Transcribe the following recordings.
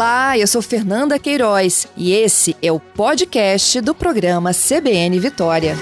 Olá, eu sou Fernanda Queiroz e esse é o podcast do programa CBN Vitória.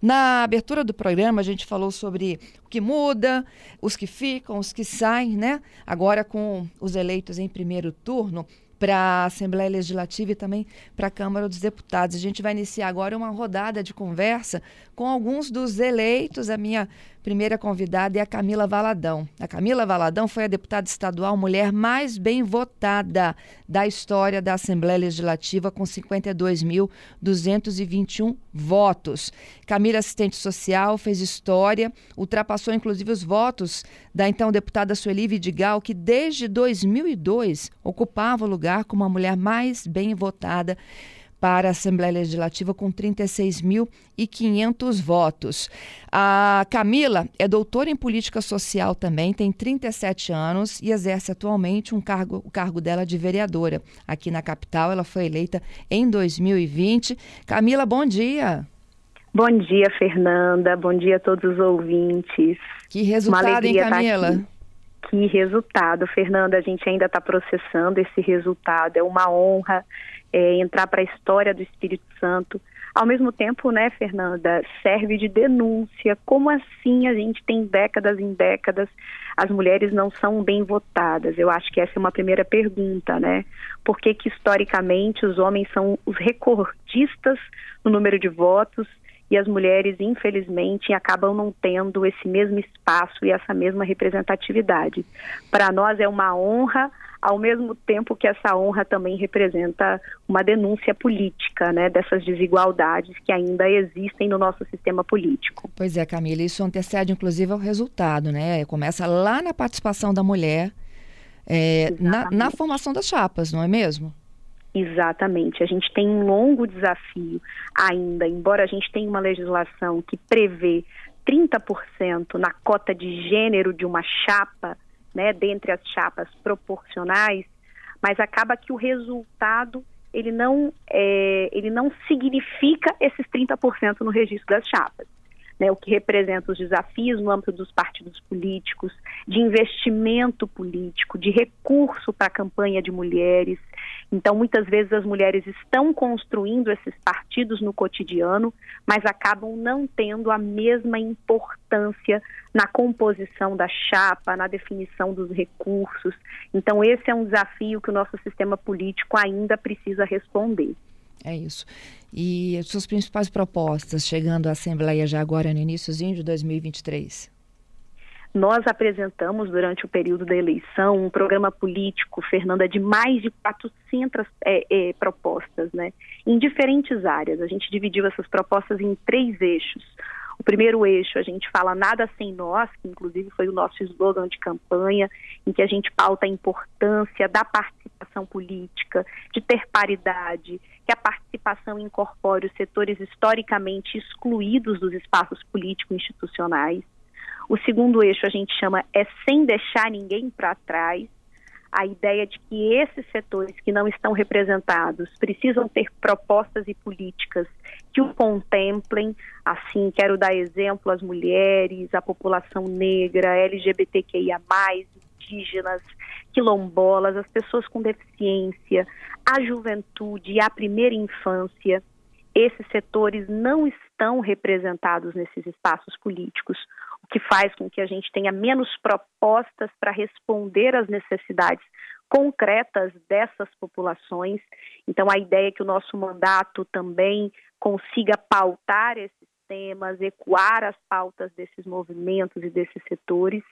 Na abertura do programa, a gente falou sobre o que muda, os que ficam, os que saem, né? Agora, com os eleitos em primeiro turno, para a Assembleia Legislativa e também para a Câmara dos Deputados. A gente vai iniciar agora uma rodada de conversa com alguns dos eleitos. A minha primeira convidada é a Camila Valadão. A Camila Valadão foi a deputada estadual mulher mais bem votada da história da Assembleia Legislativa, com 52.221 votos. Camila, assistente social, fez história, ultrapassou inclusive os votos da então deputada Sueli Vidigal, que desde 2002 ocupava o lugar como a mulher mais bem votada para a Assembleia Legislativa com 36.500 votos. A Camila é doutora em política social também, tem 37 anos e exerce atualmente um cargo, o cargo dela de vereadora aqui na capital. Ela foi eleita em 2020. Camila, bom dia. Bom dia, Fernanda. Bom dia a todos os ouvintes. Que resultado, hein, Camila? Que resultado, Fernanda. A gente ainda está processando esse resultado. É uma honra é, entrar para a história do Espírito Santo. Ao mesmo tempo, né, Fernanda, serve de denúncia. Como assim a gente tem décadas em décadas as mulheres não são bem votadas? Eu acho que essa é uma primeira pergunta, né? Por que, que historicamente os homens são os recordistas no número de votos e as mulheres, infelizmente, acabam não tendo esse mesmo espaço e essa mesma representatividade? Para nós é uma honra ao mesmo tempo que essa honra também representa uma denúncia política, né, dessas desigualdades que ainda existem no nosso sistema político. Pois é, Camila, isso antecede inclusive ao resultado, né? Começa lá na participação da mulher é, na, na formação das chapas, não é mesmo? Exatamente. A gente tem um longo desafio ainda, embora a gente tenha uma legislação que prevê 30% na cota de gênero de uma chapa, né, dentre as chapas proporcionais, mas acaba que o resultado ele não, é, ele não significa esses 30% no registro das chapas. Né, o que representa os desafios no âmbito dos partidos políticos, de investimento político, de recurso para a campanha de mulheres, então, muitas vezes as mulheres estão construindo esses partidos no cotidiano, mas acabam não tendo a mesma importância na composição da chapa, na definição dos recursos. Então, esse é um desafio que o nosso sistema político ainda precisa responder. É isso. E as suas principais propostas chegando à Assembleia já agora no iníciozinho de 2023? Nós apresentamos durante o período da eleição um programa político, Fernanda, de mais de 400 é, é, propostas, né, em diferentes áreas. A gente dividiu essas propostas em três eixos. O primeiro eixo, a gente fala nada sem nós, que inclusive foi o nosso slogan de campanha, em que a gente pauta a importância da participação política, de ter paridade, que a participação incorpore os setores historicamente excluídos dos espaços político-institucionais. O segundo eixo a gente chama é sem deixar ninguém para trás. A ideia de que esses setores que não estão representados precisam ter propostas e políticas que o contemplem. Assim, quero dar exemplo às mulheres, à população negra, LGBTQIA, indígenas, quilombolas, as pessoas com deficiência, a juventude a primeira infância. Esses setores não estão representados nesses espaços políticos que faz com que a gente tenha menos propostas para responder às necessidades concretas dessas populações. Então, a ideia é que o nosso mandato também consiga pautar esses temas, ecoar as pautas desses movimentos e desses setores.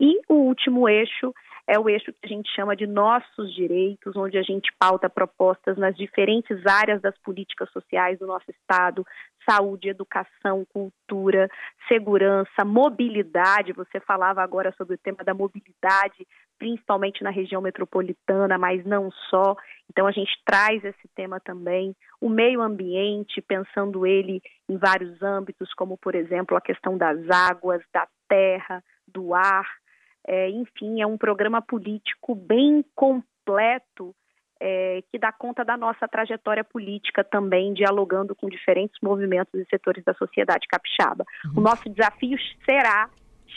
E o último eixo é o eixo que a gente chama de nossos direitos, onde a gente pauta propostas nas diferentes áreas das políticas sociais do nosso Estado, saúde, educação, cultura, segurança, mobilidade. Você falava agora sobre o tema da mobilidade, principalmente na região metropolitana, mas não só. Então a gente traz esse tema também. O meio ambiente, pensando ele em vários âmbitos, como por exemplo a questão das águas, da terra, do ar. É, enfim, é um programa político bem completo é, que dá conta da nossa trajetória política também, dialogando com diferentes movimentos e setores da sociedade capixaba. Uhum. O nosso desafio será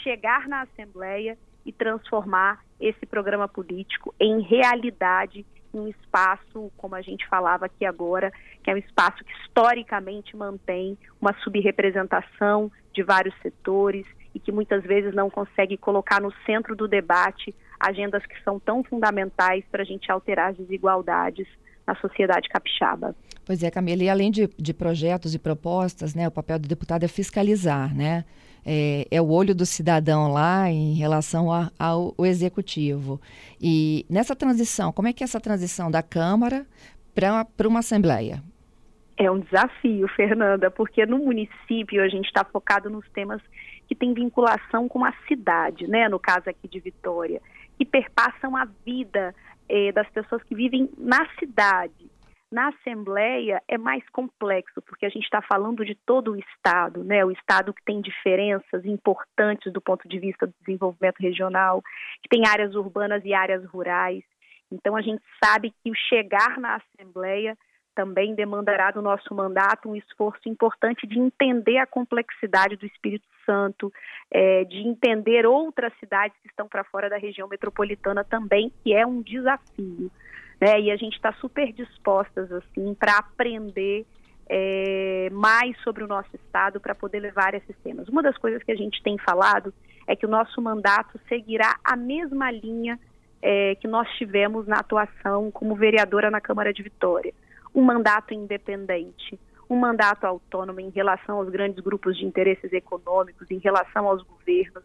chegar na Assembleia e transformar esse programa político em realidade um espaço, como a gente falava aqui agora, que é um espaço que historicamente mantém uma subrepresentação de vários setores e que muitas vezes não consegue colocar no centro do debate agendas que são tão fundamentais para a gente alterar as desigualdades na sociedade capixaba. Pois é, Camila, e além de, de projetos e propostas, né, o papel do deputado é fiscalizar, né? É, é, o olho do cidadão lá em relação a, ao, ao, executivo. E nessa transição, como é que é essa transição da Câmara para uma Assembleia? É um desafio, Fernanda, porque no município a gente está focado nos temas que têm vinculação com a cidade, né? No caso aqui de Vitória que perpassam a vida eh, das pessoas que vivem na cidade. Na Assembleia é mais complexo, porque a gente está falando de todo o Estado, né? O Estado que tem diferenças importantes do ponto de vista do desenvolvimento regional, que tem áreas urbanas e áreas rurais. Então a gente sabe que o chegar na Assembleia também demandará do nosso mandato um esforço importante de entender a complexidade do Espírito Santo, é, de entender outras cidades que estão para fora da região metropolitana também, que é um desafio. Né? E a gente está super dispostas assim para aprender é, mais sobre o nosso estado para poder levar esses temas. Uma das coisas que a gente tem falado é que o nosso mandato seguirá a mesma linha é, que nós tivemos na atuação como vereadora na Câmara de Vitória um mandato independente, um mandato autônomo em relação aos grandes grupos de interesses econômicos, em relação aos governos,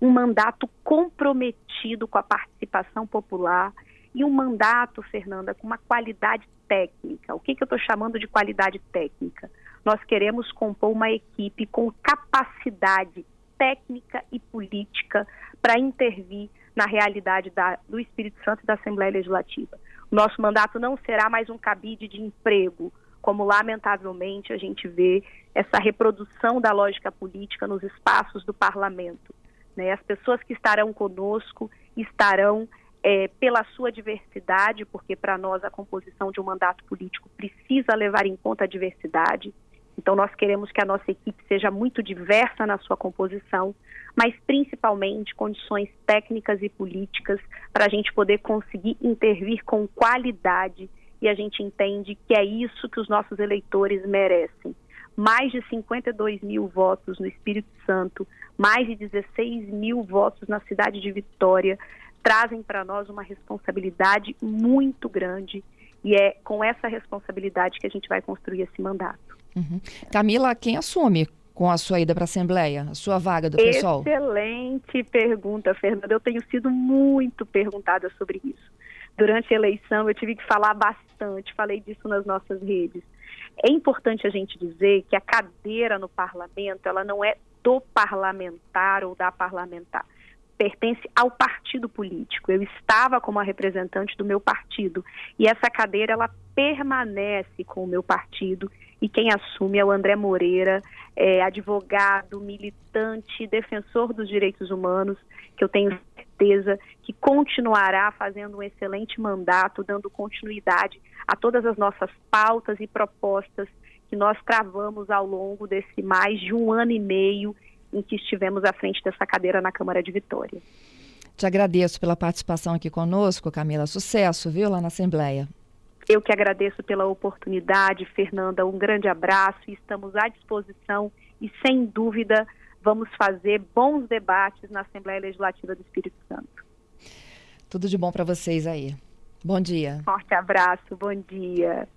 um mandato comprometido com a participação popular e um mandato, Fernanda, com uma qualidade técnica. O que, que eu estou chamando de qualidade técnica? Nós queremos compor uma equipe com capacidade técnica e política para intervir na realidade da, do Espírito Santo e da Assembleia Legislativa. Nosso mandato não será mais um cabide de emprego, como lamentavelmente a gente vê essa reprodução da lógica política nos espaços do parlamento. Né? As pessoas que estarão conosco estarão é, pela sua diversidade, porque para nós a composição de um mandato político precisa levar em conta a diversidade. Então, nós queremos que a nossa equipe seja muito diversa na sua composição, mas principalmente condições técnicas e políticas para a gente poder conseguir intervir com qualidade e a gente entende que é isso que os nossos eleitores merecem. Mais de 52 mil votos no Espírito Santo, mais de 16 mil votos na cidade de Vitória, trazem para nós uma responsabilidade muito grande e é com essa responsabilidade que a gente vai construir esse mandato. Uhum. Camila, quem assume com a sua ida para a Assembleia, a sua vaga do pessoal? Excelente pergunta, Fernanda. Eu tenho sido muito perguntada sobre isso. Durante a eleição, eu tive que falar bastante, falei disso nas nossas redes. É importante a gente dizer que a cadeira no parlamento, ela não é do parlamentar ou da parlamentar pertence ao partido político. Eu estava como a representante do meu partido e essa cadeira ela permanece com o meu partido e quem assume é o André Moreira, é, advogado, militante, defensor dos direitos humanos, que eu tenho certeza que continuará fazendo um excelente mandato, dando continuidade a todas as nossas pautas e propostas que nós travamos ao longo desse mais de um ano e meio em que estivemos à frente dessa cadeira na Câmara de Vitória. Te agradeço pela participação aqui conosco, Camila. Sucesso, viu, lá na Assembleia. Eu que agradeço pela oportunidade, Fernanda. Um grande abraço e estamos à disposição e, sem dúvida, vamos fazer bons debates na Assembleia Legislativa do Espírito Santo. Tudo de bom para vocês aí. Bom dia. Forte abraço, bom dia.